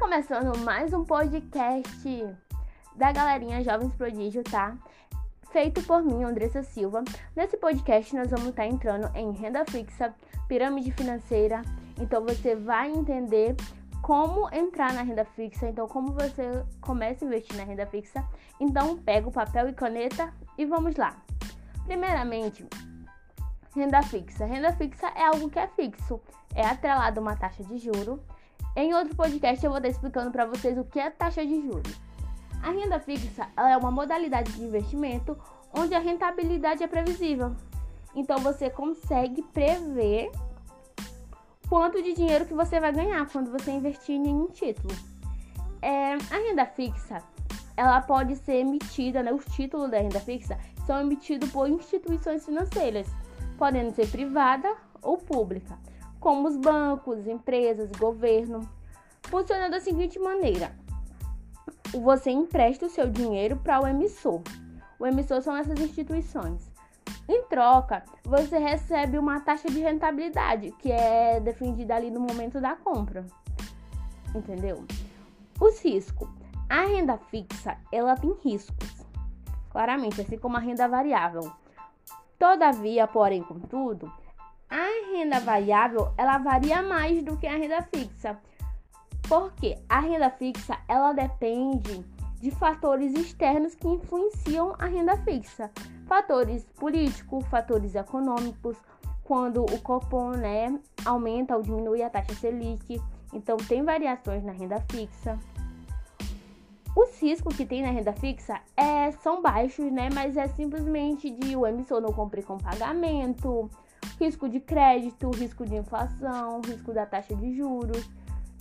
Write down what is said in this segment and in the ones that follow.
começando mais um podcast da galerinha Jovens Prodígio, tá? Feito por mim, Andressa Silva. Nesse podcast nós vamos estar entrando em renda fixa, pirâmide financeira. Então você vai entender como entrar na renda fixa, então como você começa a investir na renda fixa. Então pega o papel e caneta e vamos lá. Primeiramente, renda fixa. Renda fixa é algo que é fixo, é atrelado a uma taxa de juro em outro podcast eu vou estar explicando para vocês o que é taxa de juros. A renda fixa é uma modalidade de investimento onde a rentabilidade é previsível. Então você consegue prever quanto de dinheiro que você vai ganhar quando você investir em um título. É, a renda fixa ela pode ser emitida, né, os títulos da renda fixa são emitidos por instituições financeiras, podendo ser privada ou pública como os bancos, empresas, governo. Funciona da seguinte maneira: você empresta o seu dinheiro para o emissor. O emissor são essas instituições. Em troca, você recebe uma taxa de rentabilidade, que é defendida ali no momento da compra. Entendeu? Os riscos. A renda fixa, ela tem riscos. Claramente, assim como a renda variável. Todavia, porém, contudo, a renda variável, ela varia mais do que a renda fixa. Porque a renda fixa, ela depende de fatores externos que influenciam a renda fixa. Fatores políticos, fatores econômicos, quando o Copom né, aumenta ou diminui a taxa Selic. Então tem variações na renda fixa. Os riscos que tem na renda fixa é, são baixos, né? Mas é simplesmente de o emissor não cumprir com pagamento, risco de crédito, risco de inflação, risco da taxa de juros,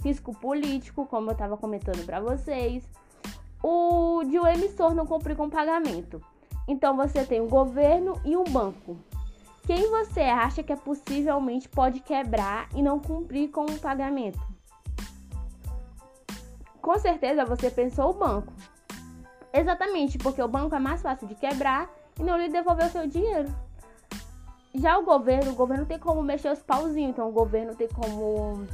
risco político, como eu estava comentando para vocês, o de o emissor não cumprir com pagamento. Então você tem o governo e um banco. Quem você acha que é possivelmente pode quebrar e não cumprir com o pagamento? Com certeza você pensou o banco. Exatamente, porque o banco é mais fácil de quebrar e não lhe devolver o seu dinheiro. Já o governo, o governo tem como mexer os pauzinhos, então o governo tem como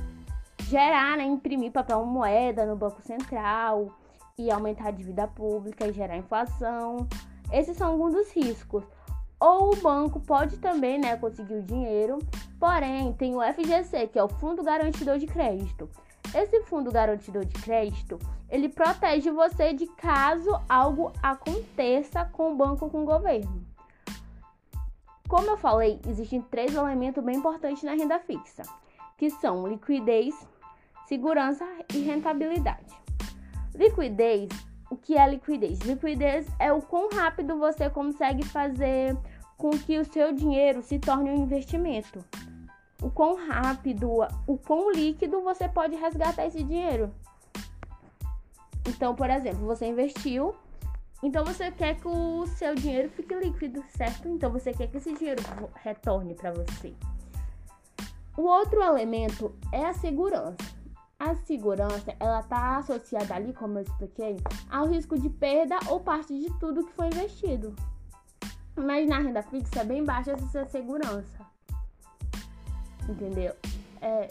gerar, né, imprimir papel moeda no Banco Central e aumentar a dívida pública e gerar inflação. Esses são alguns dos riscos. Ou o banco pode também, né, conseguir o dinheiro, porém tem o FGC, que é o Fundo Garantidor de Crédito. Esse Fundo Garantidor de Crédito, ele protege você de caso algo aconteça com o banco ou com o governo. Como eu falei, existem três elementos bem importantes na renda fixa, que são liquidez, segurança e rentabilidade. Liquidez, o que é liquidez? Liquidez é o quão rápido você consegue fazer com que o seu dinheiro se torne um investimento. O quão rápido, o quão líquido você pode resgatar esse dinheiro. Então, por exemplo, você investiu então você quer que o seu dinheiro fique líquido, certo? Então você quer que esse dinheiro retorne para você. O outro elemento é a segurança. A segurança, ela está associada ali, como eu expliquei, ao risco de perda ou parte de tudo que foi investido. Mas na renda fixa é bem baixa essa segurança. Entendeu? É,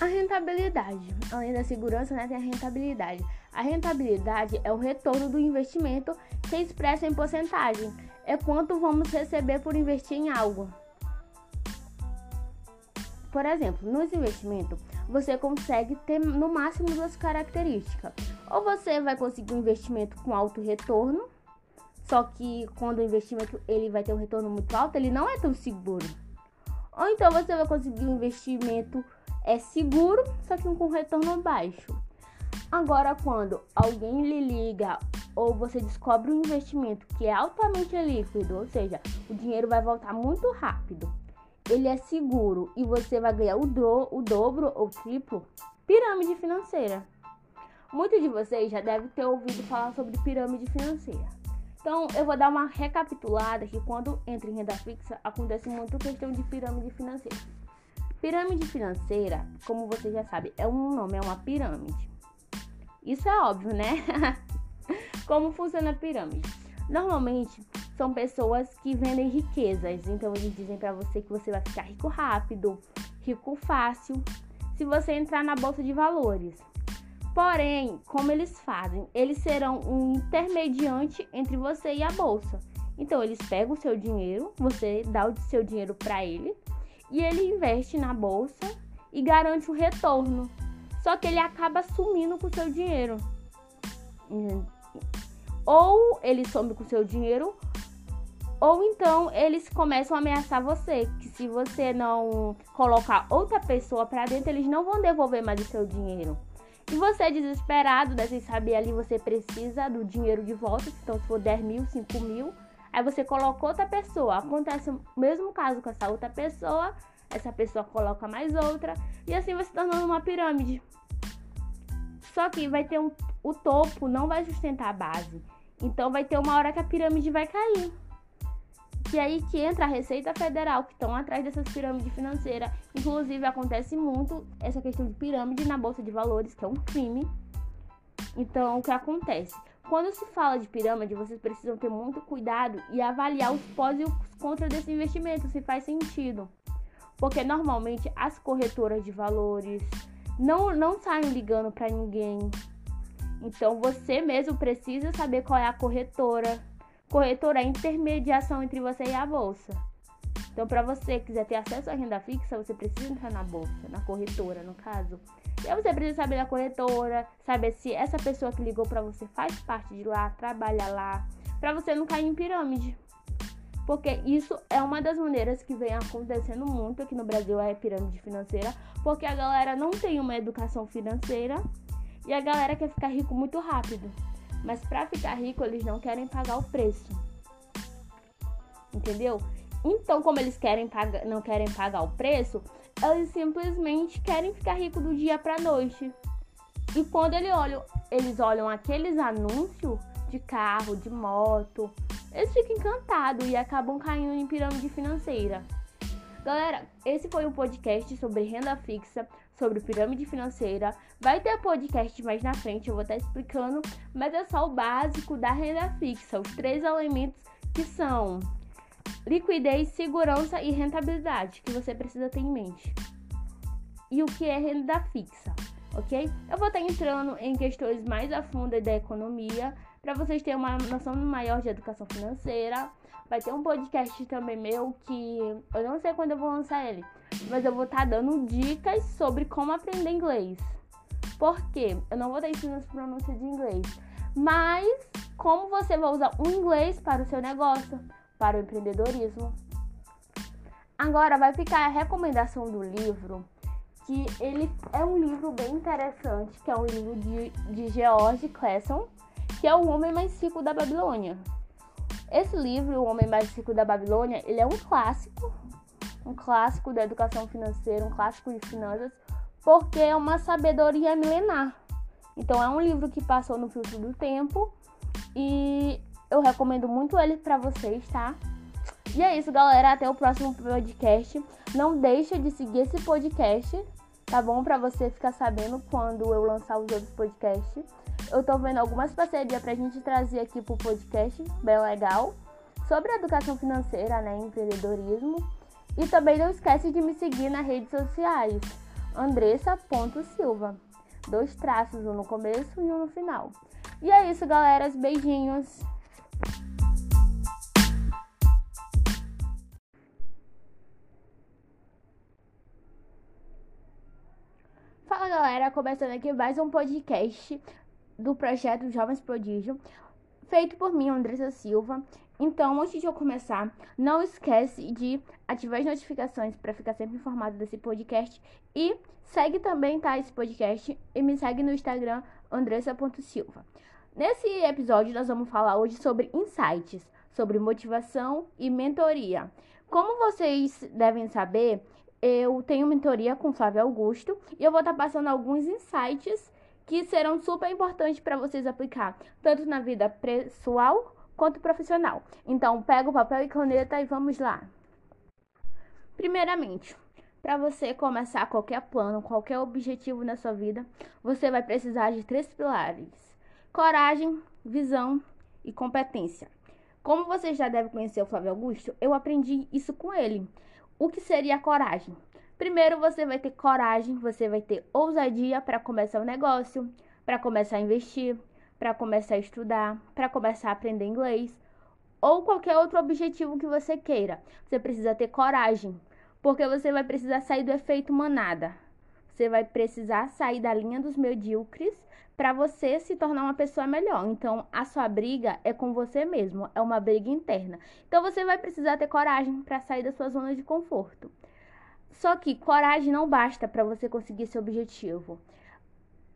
a rentabilidade. Além da segurança, né, tem a rentabilidade. A rentabilidade é o retorno do investimento que é expressa em porcentagem. É quanto vamos receber por investir em algo. Por exemplo, nos investimentos, você consegue ter no máximo duas características. Ou você vai conseguir um investimento com alto retorno, só que quando o investimento ele vai ter um retorno muito alto, ele não é tão seguro. Ou então você vai conseguir um investimento é seguro, só que com retorno baixo. Agora, quando alguém lhe liga ou você descobre um investimento que é altamente líquido, ou seja, o dinheiro vai voltar muito rápido, ele é seguro e você vai ganhar o, do, o dobro ou triplo, pirâmide financeira. Muitos de vocês já devem ter ouvido falar sobre pirâmide financeira. Então, eu vou dar uma recapitulada que quando entra em renda fixa, acontece muito questão de pirâmide financeira. Pirâmide financeira, como você já sabe, é um nome, é uma pirâmide. Isso é óbvio, né? como funciona a pirâmide? Normalmente são pessoas que vendem riquezas, então eles dizem para você que você vai ficar rico rápido, rico fácil, se você entrar na bolsa de valores. Porém, como eles fazem? Eles serão um intermediante entre você e a bolsa. Então, eles pegam o seu dinheiro, você dá o seu dinheiro para ele e ele investe na bolsa e garante um retorno. Só que ele acaba sumindo com o seu dinheiro. Ou ele some com o seu dinheiro, ou então eles começam a ameaçar você, que se você não colocar outra pessoa para dentro, eles não vão devolver mais o seu dinheiro. E você desesperado, né? Sem saber ali, você precisa do dinheiro de volta. Então, se for 10 mil, 5 mil, aí você coloca outra pessoa. Acontece o mesmo caso com essa outra pessoa. Essa pessoa coloca mais outra. E assim vai se tornando uma pirâmide. Só que vai ter um. O topo não vai sustentar a base. Então vai ter uma hora que a pirâmide vai cair. E aí que entra a Receita Federal, que estão atrás dessas pirâmides financeiras. Inclusive, acontece muito essa questão de pirâmide na Bolsa de Valores, que é um crime. Então, o que acontece? Quando se fala de pirâmide, vocês precisam ter muito cuidado e avaliar os pós e os contras desse investimento, se faz sentido. Porque normalmente as corretoras de valores não, não saem ligando para ninguém. Então você mesmo precisa saber qual é a corretora Corretora é intermediação entre você e a bolsa. Então, para você que quiser ter acesso à renda fixa, você precisa entrar na bolsa, na corretora, no caso. E aí você precisa saber da corretora, saber se essa pessoa que ligou para você faz parte de lá, trabalha lá, para você não cair em pirâmide. Porque isso é uma das maneiras que vem acontecendo muito aqui no Brasil, é pirâmide financeira, porque a galera não tem uma educação financeira e a galera quer ficar rico muito rápido. Mas para ficar rico, eles não querem pagar o preço. Entendeu? Então, como eles querem pagar, não querem pagar o preço, eles simplesmente querem ficar rico do dia para noite. E quando eles olham, eles olham aqueles anúncios de carro, de moto, eles ficam encantados e acabam caindo em pirâmide financeira. Galera, esse foi um podcast sobre renda fixa sobre pirâmide financeira. Vai ter podcast mais na frente, eu vou estar explicando, mas é só o básico da renda fixa, os três elementos que são liquidez, segurança e rentabilidade, que você precisa ter em mente. E o que é renda fixa, ok? Eu vou estar entrando em questões mais a fundo da economia, para vocês terem uma noção maior de educação financeira. Vai ter um podcast também meu que eu não sei quando eu vou lançar ele, mas eu vou estar tá dando dicas sobre como aprender inglês. Por quê? Eu não vou dar ensinando pronúncia de inglês, mas como você vai usar o inglês para o seu negócio, para o empreendedorismo. Agora vai ficar a recomendação do livro, que ele é um livro bem interessante, que é um livro de, de George Clason, que é o Homem Mais Rico da Babilônia. Esse livro, O Homem Mais Rico da Babilônia, ele é um clássico, um clássico da educação financeira, um clássico de finanças, porque é uma sabedoria milenar. Então é um livro que passou no filtro do tempo e eu recomendo muito ele para vocês, tá? E é isso, galera. Até o próximo podcast. Não deixa de seguir esse podcast, tá bom? Para você ficar sabendo quando eu lançar os outros podcasts. Eu tô vendo algumas parcerias pra gente trazer aqui pro podcast, bem legal, sobre educação financeira, né, empreendedorismo. E também não esquece de me seguir nas redes sociais, andressa.silva. Dois traços, um no começo e um no final. E é isso, galera. Beijinhos. Fala galera, começando aqui mais um podcast do projeto Jovens Prodígio, feito por mim, Andressa Silva. Então, antes de eu começar, não esquece de ativar as notificações para ficar sempre informado desse podcast e segue também tá esse podcast e me segue no Instagram andressa.silva. Nesse episódio nós vamos falar hoje sobre insights, sobre motivação e mentoria. Como vocês devem saber, eu tenho mentoria com Flávio Augusto e eu vou estar tá passando alguns insights que serão super importantes para vocês aplicar, tanto na vida pessoal quanto profissional. Então, pega o papel e caneta e vamos lá. Primeiramente, para você começar qualquer plano, qualquer objetivo na sua vida, você vai precisar de três pilares: coragem, visão e competência. Como você já deve conhecer o Flávio Augusto, eu aprendi isso com ele. O que seria coragem? Primeiro você vai ter coragem, você vai ter ousadia para começar o um negócio, para começar a investir, para começar a estudar, para começar a aprender inglês ou qualquer outro objetivo que você queira. Você precisa ter coragem, porque você vai precisar sair do efeito manada. Você vai precisar sair da linha dos medíocres para você se tornar uma pessoa melhor. Então, a sua briga é com você mesmo, é uma briga interna. Então, você vai precisar ter coragem para sair da sua zona de conforto. Só que coragem não basta para você conseguir esse objetivo.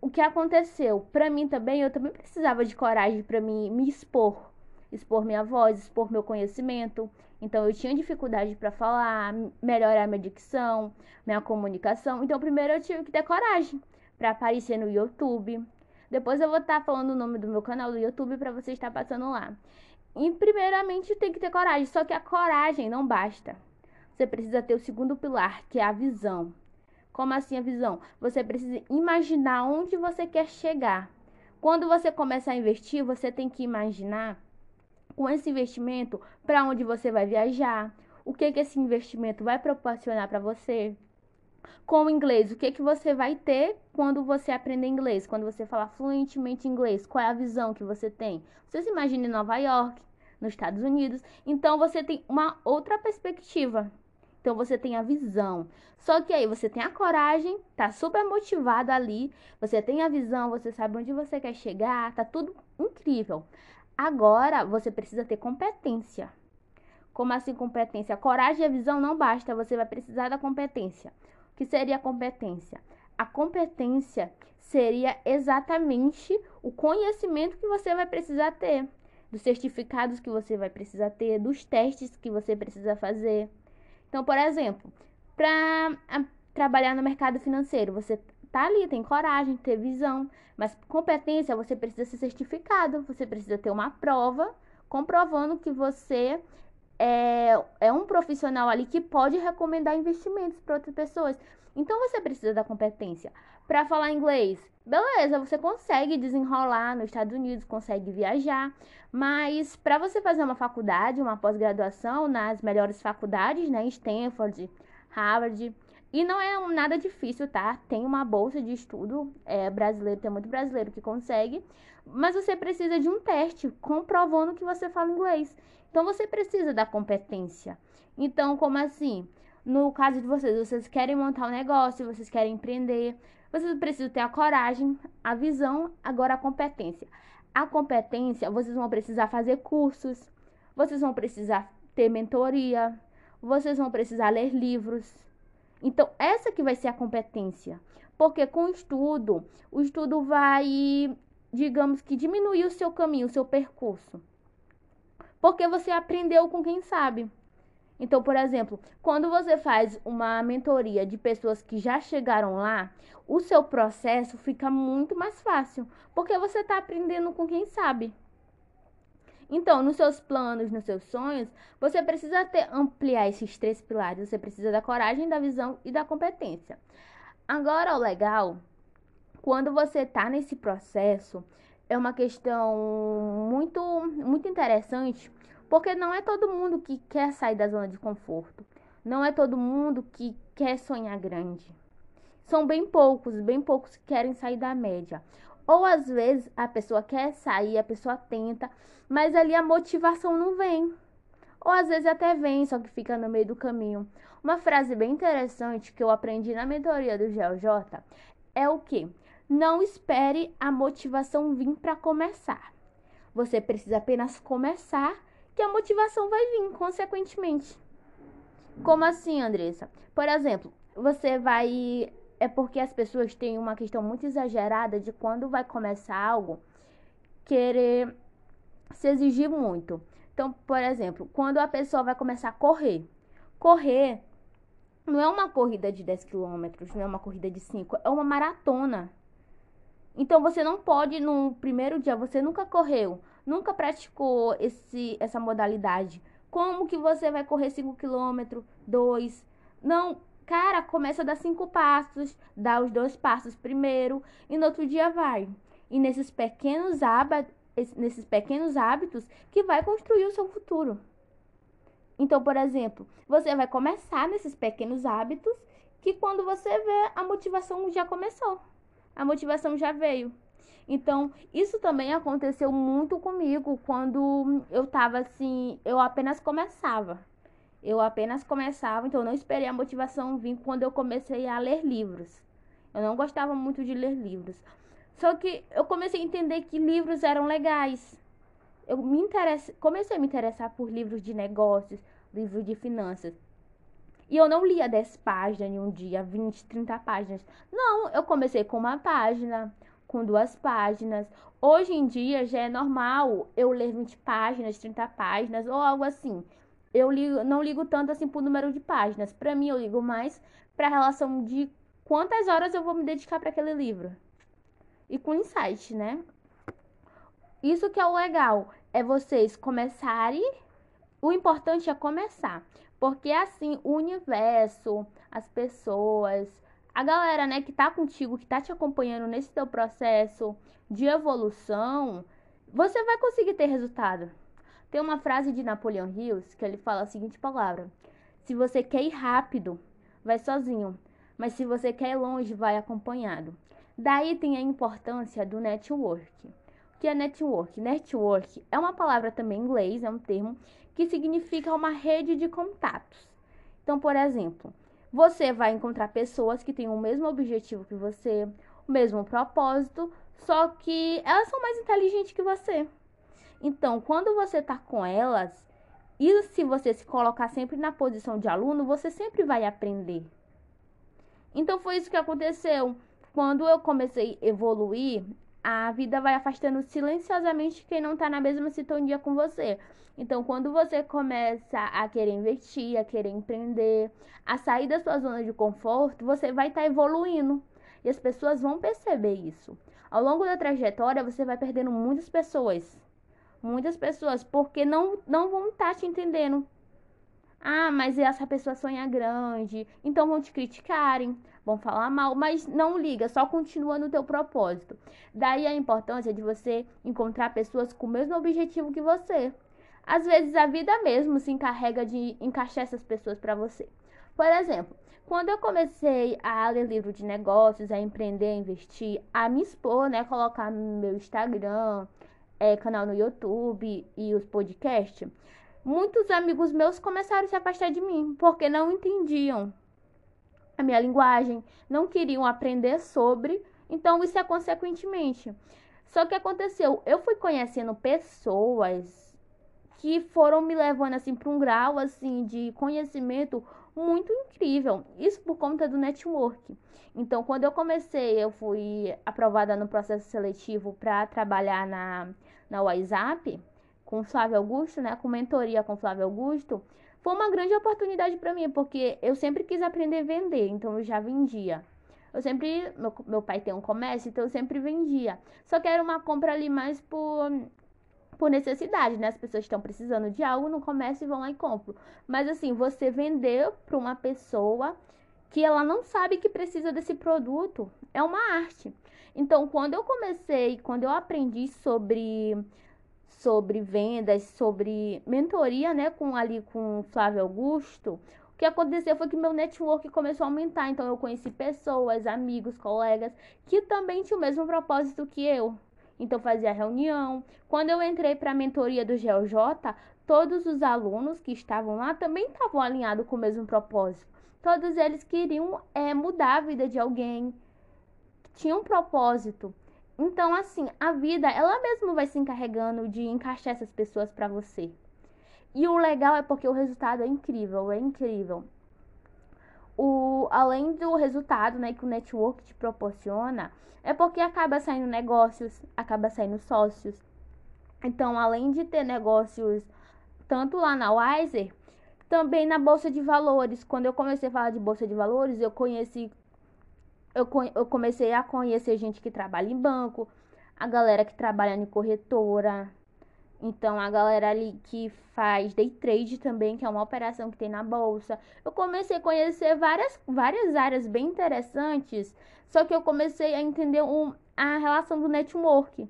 O que aconteceu? Para mim também, eu também precisava de coragem para me, me expor, expor minha voz, expor meu conhecimento. Então eu tinha dificuldade para falar, melhorar minha dicção, minha comunicação. Então primeiro eu tive que ter coragem para aparecer no YouTube, depois eu vou estar tá falando o nome do meu canal do YouTube para você estar passando lá. E primeiramente tem que ter coragem, só que a coragem não basta. Você precisa ter o segundo pilar, que é a visão. Como assim a visão? Você precisa imaginar onde você quer chegar. Quando você começa a investir, você tem que imaginar com esse investimento para onde você vai viajar, o que, que esse investimento vai proporcionar para você, com o inglês, o que, que você vai ter quando você aprender inglês? Quando você falar fluentemente inglês, qual é a visão que você tem? Você se imagina em Nova York, nos Estados Unidos, então você tem uma outra perspectiva. Então você tem a visão. Só que aí você tem a coragem, tá super motivado ali, você tem a visão, você sabe onde você quer chegar, tá tudo incrível. Agora você precisa ter competência. Como assim competência? Coragem e a visão não basta, você vai precisar da competência que seria a competência? A competência seria exatamente o conhecimento que você vai precisar ter, dos certificados que você vai precisar ter, dos testes que você precisa fazer. Então, por exemplo, para trabalhar no mercado financeiro, você tá ali, tem coragem, tem visão, mas competência você precisa ser certificado, você precisa ter uma prova comprovando que você é, é um profissional ali que pode recomendar investimentos para outras pessoas. Então você precisa da competência. Para falar inglês, beleza, você consegue desenrolar nos Estados Unidos, consegue viajar, mas para você fazer uma faculdade, uma pós-graduação nas melhores faculdades, né, Stanford, Harvard, e não é nada difícil, tá? Tem uma bolsa de estudo é, brasileiro, tem muito brasileiro que consegue, mas você precisa de um teste comprovando que você fala inglês. Então você precisa da competência. Então, como assim? No caso de vocês, vocês querem montar um negócio, vocês querem empreender, vocês precisam ter a coragem, a visão, agora a competência. A competência, vocês vão precisar fazer cursos, vocês vão precisar ter mentoria, vocês vão precisar ler livros. Então, essa que vai ser a competência. Porque com o estudo, o estudo vai, digamos que diminuir o seu caminho, o seu percurso. Porque você aprendeu com quem sabe. Então, por exemplo, quando você faz uma mentoria de pessoas que já chegaram lá, o seu processo fica muito mais fácil, porque você está aprendendo com quem sabe. Então, nos seus planos, nos seus sonhos, você precisa ter, ampliar esses três pilares. Você precisa da coragem, da visão e da competência. Agora, o legal, quando você está nesse processo, é uma questão muito, muito interessante, porque não é todo mundo que quer sair da zona de conforto. Não é todo mundo que quer sonhar grande. São bem poucos, bem poucos que querem sair da média. Ou às vezes a pessoa quer sair, a pessoa tenta, mas ali a motivação não vem. Ou às vezes até vem, só que fica no meio do caminho. Uma frase bem interessante que eu aprendi na mentoria do GLJ é o que? Não espere a motivação vir para começar. Você precisa apenas começar que a motivação vai vir consequentemente. Como assim, Andressa? Por exemplo, você vai. É porque as pessoas têm uma questão muito exagerada de quando vai começar algo, querer se exigir muito. Então, por exemplo, quando a pessoa vai começar a correr, correr não é uma corrida de 10 quilômetros, não é uma corrida de 5, é uma maratona. Então você não pode no primeiro dia, você nunca correu, nunca praticou esse, essa modalidade. Como que você vai correr 5 km, 2? Não, cara, começa a dar cinco passos, dá os dois passos primeiro e no outro dia vai. E nesses pequenos hábitos, nesses pequenos hábitos que vai construir o seu futuro. Então, por exemplo, você vai começar nesses pequenos hábitos que quando você vê, a motivação já começou. A motivação já veio. Então, isso também aconteceu muito comigo quando eu tava assim, eu apenas começava. Eu apenas começava, então eu não esperei a motivação vir quando eu comecei a ler livros. Eu não gostava muito de ler livros. Só que eu comecei a entender que livros eram legais. Eu me comecei a me interessar por livros de negócios, livros de finanças. E eu não lia 10 páginas em um dia, 20, 30 páginas. Não, eu comecei com uma página, com duas páginas. Hoje em dia já é normal eu ler 20 páginas, 30 páginas ou algo assim. Eu ligo, não ligo tanto assim pro número de páginas. Para mim, eu ligo mais para relação de quantas horas eu vou me dedicar para aquele livro. E com insight, né? Isso que é o legal, é vocês começarem. O importante é começar, porque assim o universo, as pessoas, a galera, né, que tá contigo, que tá te acompanhando nesse teu processo de evolução, você vai conseguir ter resultado. Tem uma frase de Napoleão Hills que ele fala a seguinte palavra: Se você quer ir rápido, vai sozinho, mas se você quer ir longe, vai acompanhado. Daí tem a importância do network. O que é network? Network é uma palavra também em inglês, é um termo que significa uma rede de contatos. Então, por exemplo, você vai encontrar pessoas que têm o mesmo objetivo que você, o mesmo propósito, só que elas são mais inteligentes que você. Então, quando você está com elas, e se você se colocar sempre na posição de aluno, você sempre vai aprender. Então, foi isso que aconteceu. Quando eu comecei a evoluir, a vida vai afastando silenciosamente quem não está na mesma sintonia com você. Então, quando você começa a querer investir, a querer empreender, a sair da sua zona de conforto, você vai estar tá evoluindo. E as pessoas vão perceber isso. Ao longo da trajetória, você vai perdendo muitas pessoas. Muitas pessoas, porque não, não vão estar tá te entendendo. Ah, mas essa pessoa sonha grande. Então vão te criticarem, vão falar mal, mas não liga, só continua no teu propósito. Daí a importância de você encontrar pessoas com o mesmo objetivo que você. Às vezes a vida mesmo se encarrega de encaixar essas pessoas para você. Por exemplo, quando eu comecei a ler livro de negócios, a empreender, a investir, a me expor, né, colocar meu Instagram, é, canal no YouTube e os podcasts, muitos amigos meus começaram a se afastar de mim porque não entendiam a minha linguagem, não queriam aprender sobre, então isso é consequentemente. Só que aconteceu, eu fui conhecendo pessoas que foram me levando assim para um grau assim de conhecimento muito incrível. Isso por conta do network. Então, quando eu comecei, eu fui aprovada no processo seletivo para trabalhar na na WhatsApp com Flávio Augusto, né, com mentoria com Flávio Augusto, foi uma grande oportunidade para mim, porque eu sempre quis aprender a vender, então eu já vendia. Eu sempre, meu, meu pai tem um comércio, então eu sempre vendia. Só que era uma compra ali mais por por necessidade, né? As pessoas estão precisando de algo no comércio e vão lá e compram. Mas assim, você vender para uma pessoa que ela não sabe que precisa desse produto é uma arte. Então, quando eu comecei, quando eu aprendi sobre sobre vendas, sobre mentoria, né, com ali com Flávio Augusto, o que aconteceu foi que meu network começou a aumentar. Então, eu conheci pessoas, amigos, colegas que também tinham o mesmo propósito que eu. Então fazia reunião. Quando eu entrei para a mentoria do GeoJ, todos os alunos que estavam lá também estavam alinhados com o mesmo propósito. Todos eles queriam é, mudar a vida de alguém, tinham um propósito. Então, assim, a vida, ela mesma vai se encarregando de encaixar essas pessoas para você. E o legal é porque o resultado é incrível, é incrível. O, além do resultado né, que o network te proporciona, é porque acaba saindo negócios, acaba saindo sócios. Então, além de ter negócios tanto lá na Wiser, também na bolsa de valores. Quando eu comecei a falar de bolsa de valores, eu conheci eu, eu comecei a conhecer gente que trabalha em banco, a galera que trabalha em corretora, então, a galera ali que faz day trade também, que é uma operação que tem na bolsa. Eu comecei a conhecer várias, várias áreas bem interessantes, só que eu comecei a entender um, a relação do network.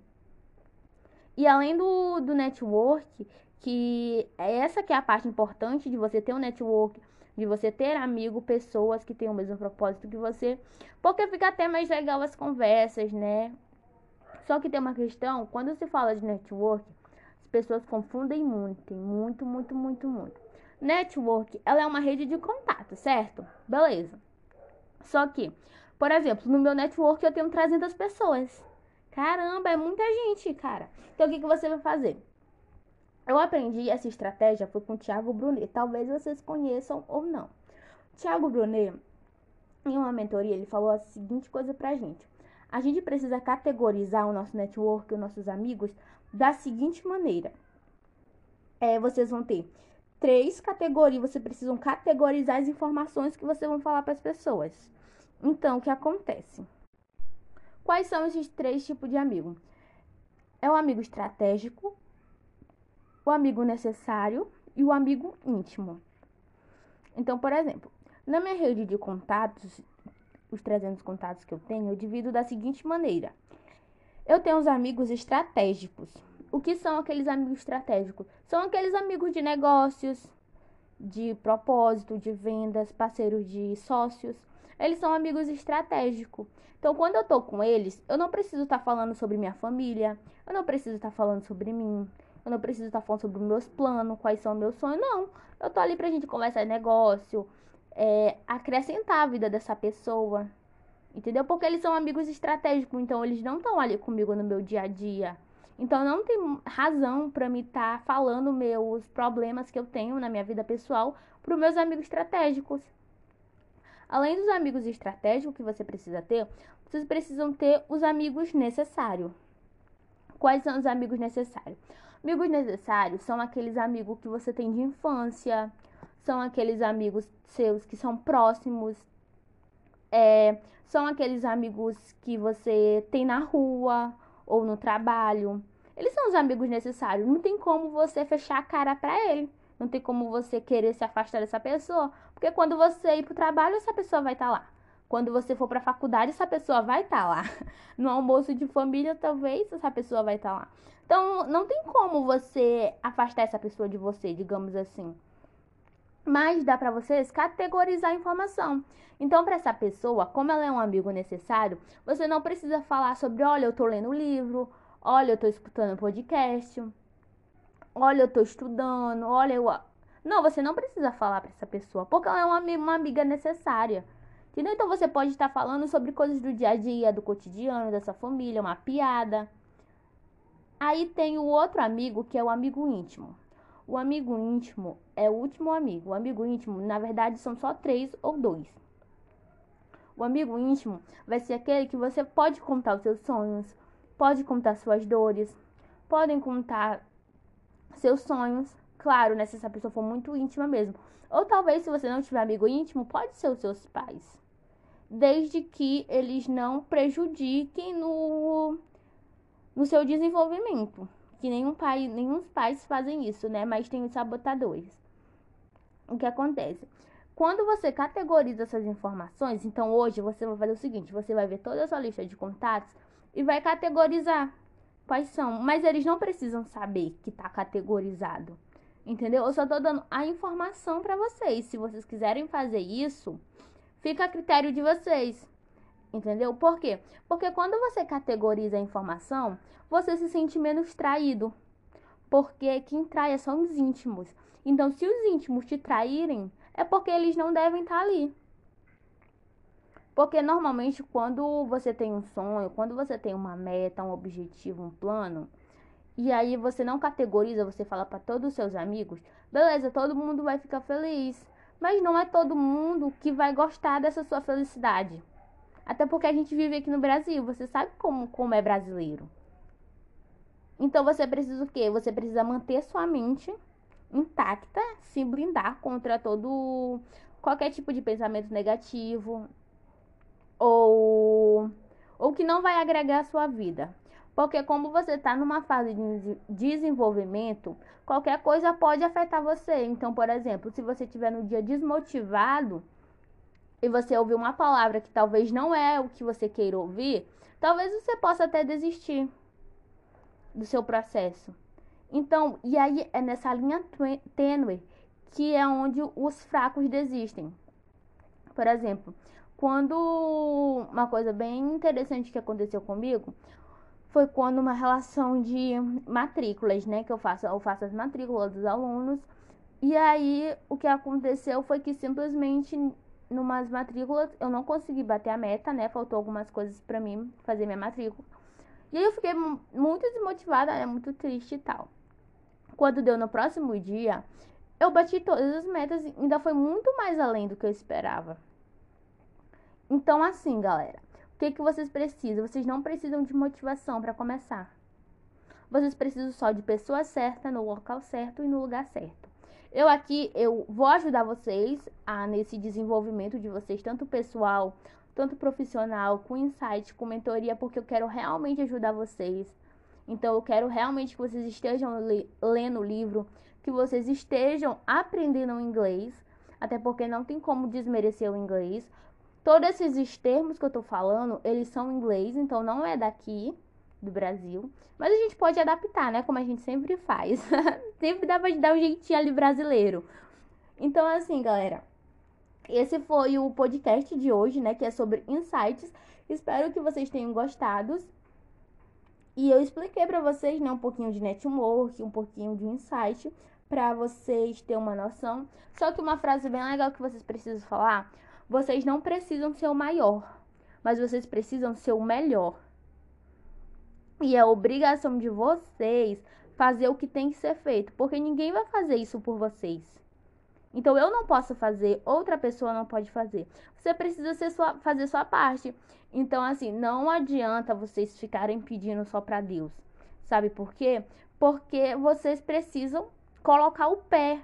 E além do, do network, que é essa que é a parte importante de você ter um network, de você ter amigo, pessoas que têm o mesmo propósito que você, porque fica até mais legal as conversas, né? Só que tem uma questão, quando se fala de network, as pessoas confundem muito, muito, muito, muito, muito. Network, ela é uma rede de contato, certo? Beleza. Só que, por exemplo, no meu network eu tenho 300 pessoas. Caramba, é muita gente, cara. Então o que, que você vai fazer? Eu aprendi essa estratégia foi com o Thiago Brunet. Talvez vocês conheçam ou não. Thiago Brunet, em uma mentoria, ele falou a seguinte coisa pra gente. A gente precisa categorizar o nosso network, os nossos amigos, da seguinte maneira. É, vocês vão ter três categorias, vocês precisam categorizar as informações que vocês vão falar para as pessoas. Então, o que acontece? Quais são esses três tipos de amigo? É o amigo estratégico, o amigo necessário e o amigo íntimo. Então, por exemplo, na minha rede de contatos, os 300 contatos que eu tenho, eu divido da seguinte maneira. Eu tenho os amigos estratégicos. O que são aqueles amigos estratégicos? São aqueles amigos de negócios, de propósito, de vendas, parceiros de sócios. Eles são amigos estratégicos. Então, quando eu tô com eles, eu não preciso estar tá falando sobre minha família, eu não preciso estar tá falando sobre mim, eu não preciso estar falando sobre meus planos, quais são meus sonhos. Não. Eu tô ali pra gente conversar de negócio, é, acrescentar a vida dessa pessoa. Entendeu? Porque eles são amigos estratégicos, então eles não estão ali comigo no meu dia a dia. Então não tem razão para me estar tá falando meus problemas que eu tenho na minha vida pessoal para meus amigos estratégicos. Além dos amigos estratégicos que você precisa ter, vocês precisam ter os amigos necessários. Quais são os amigos necessários? Amigos necessários são aqueles amigos que você tem de infância, são aqueles amigos seus que são próximos, é, são aqueles amigos que você tem na rua ou no trabalho. Eles são os amigos necessários. Não tem como você fechar a cara para ele. Não tem como você querer se afastar dessa pessoa, porque quando você ir pro trabalho, essa pessoa vai estar tá lá. Quando você for para a faculdade, essa pessoa vai estar tá lá. No almoço de família, talvez essa pessoa vai estar tá lá. Então, não tem como você afastar essa pessoa de você, digamos assim. Mas dá para vocês categorizar a informação. Então, para essa pessoa, como ela é um amigo necessário, você não precisa falar sobre, olha, eu tô lendo livro, olha, eu tô escutando podcast, olha, eu tô estudando, olha, eu Não, você não precisa falar para essa pessoa, porque ela é uma, uma amiga necessária. Entendeu? Então você pode estar falando sobre coisas do dia a dia, do cotidiano, dessa família, uma piada. Aí tem o outro amigo que é o amigo íntimo. O amigo íntimo é o último amigo. O amigo íntimo, na verdade, são só três ou dois. O amigo íntimo vai ser aquele que você pode contar os seus sonhos, pode contar suas dores, podem contar seus sonhos. Claro, né, se essa pessoa for muito íntima mesmo. Ou talvez, se você não tiver amigo íntimo, pode ser os seus pais. Desde que eles não prejudiquem no no seu desenvolvimento. Que nenhum pai, nenhum pais fazem isso, né? Mas tem os sabotadores. O que acontece? Quando você categoriza essas informações, então hoje você vai fazer o seguinte: você vai ver toda a sua lista de contatos e vai categorizar quais são. Mas eles não precisam saber que está categorizado. Entendeu? Eu só tô dando a informação para vocês. Se vocês quiserem fazer isso, fica a critério de vocês. Entendeu? Por quê? Porque quando você categoriza a informação, você se sente menos traído. Porque quem trai são os íntimos. Então, se os íntimos te traírem, é porque eles não devem estar ali. Porque normalmente quando você tem um sonho, quando você tem uma meta, um objetivo, um plano, e aí você não categoriza, você fala para todos os seus amigos, beleza, todo mundo vai ficar feliz, mas não é todo mundo que vai gostar dessa sua felicidade. Até porque a gente vive aqui no Brasil, você sabe como, como é brasileiro. Então você precisa o quê? Você precisa manter sua mente intacta, se blindar contra todo qualquer tipo de pensamento negativo ou ou que não vai agregar a sua vida. Porque como você está numa fase de desenvolvimento, qualquer coisa pode afetar você. Então, por exemplo, se você estiver no dia desmotivado, e você ouvir uma palavra que talvez não é o que você queira ouvir, talvez você possa até desistir do seu processo. Então, e aí é nessa linha tênue que é onde os fracos desistem. Por exemplo, quando uma coisa bem interessante que aconteceu comigo foi quando uma relação de matrículas, né, que eu faço, eu faço as matrículas dos alunos. E aí o que aconteceu foi que simplesmente numas matrículas eu não consegui bater a meta, né? Faltou algumas coisas para mim fazer minha matrícula. E aí eu fiquei muito desmotivada, né? Muito triste e tal. Quando deu no próximo dia, eu bati todas as metas e ainda foi muito mais além do que eu esperava. Então, assim, galera, o que, que vocês precisam? Vocês não precisam de motivação para começar. Vocês precisam só de pessoa certa, no local certo e no lugar certo. Eu aqui, eu vou ajudar vocês a nesse desenvolvimento de vocês, tanto pessoal, tanto profissional, com insight, com mentoria, porque eu quero realmente ajudar vocês. Então, eu quero realmente que vocês estejam lendo o livro, que vocês estejam aprendendo inglês, até porque não tem como desmerecer o inglês. Todos esses termos que eu tô falando, eles são em inglês, então não é daqui do Brasil. Mas a gente pode adaptar, né? Como a gente sempre faz. sempre dá pra dar um jeitinho ali brasileiro. Então, assim, galera. Esse foi o podcast de hoje, né? Que é sobre insights. Espero que vocês tenham gostado. E eu expliquei para vocês, né, um pouquinho de network, um pouquinho de insight, para vocês terem uma noção. Só que uma frase bem legal que vocês precisam falar: vocês não precisam ser o maior, mas vocês precisam ser o melhor. E é obrigação de vocês fazer o que tem que ser feito, porque ninguém vai fazer isso por vocês. Então eu não posso fazer, outra pessoa não pode fazer. Você precisa sua, fazer sua parte. Então, assim, não adianta vocês ficarem pedindo só para Deus. Sabe por quê? Porque vocês precisam colocar o pé,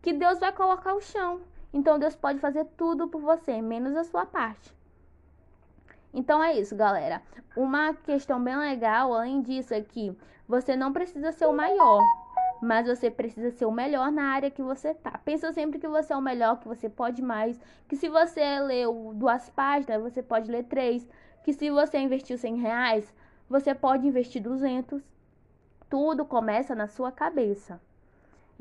que Deus vai colocar o chão. Então Deus pode fazer tudo por você, menos a sua parte. Então é isso, galera. Uma questão bem legal, além disso, é que você não precisa ser o maior, mas você precisa ser o melhor na área que você tá. Pensa sempre que você é o melhor, que você pode mais, que se você leu duas páginas, você pode ler três, que se você investiu 100 reais, você pode investir 200. Tudo começa na sua cabeça.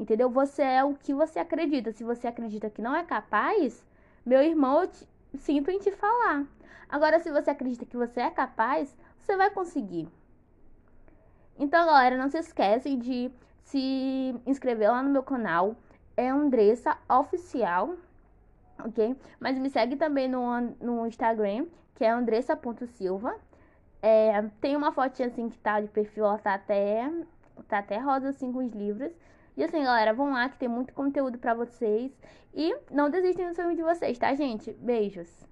Entendeu? Você é o que você acredita. Se você acredita que não é capaz, meu irmão, eu te, sinto em te falar. Agora, se você acredita que você é capaz, você vai conseguir. Então, galera, não se esquecem de se inscrever lá no meu canal. É Andressa Oficial, ok? Mas me segue também no, no Instagram, que é andressa.silva. É, tem uma fotinha assim que tá de perfil, ela tá até, tá até rosa assim com os livros. E assim, galera, vão lá que tem muito conteúdo para vocês. E não desistem do sonho de vocês, tá, gente? Beijos.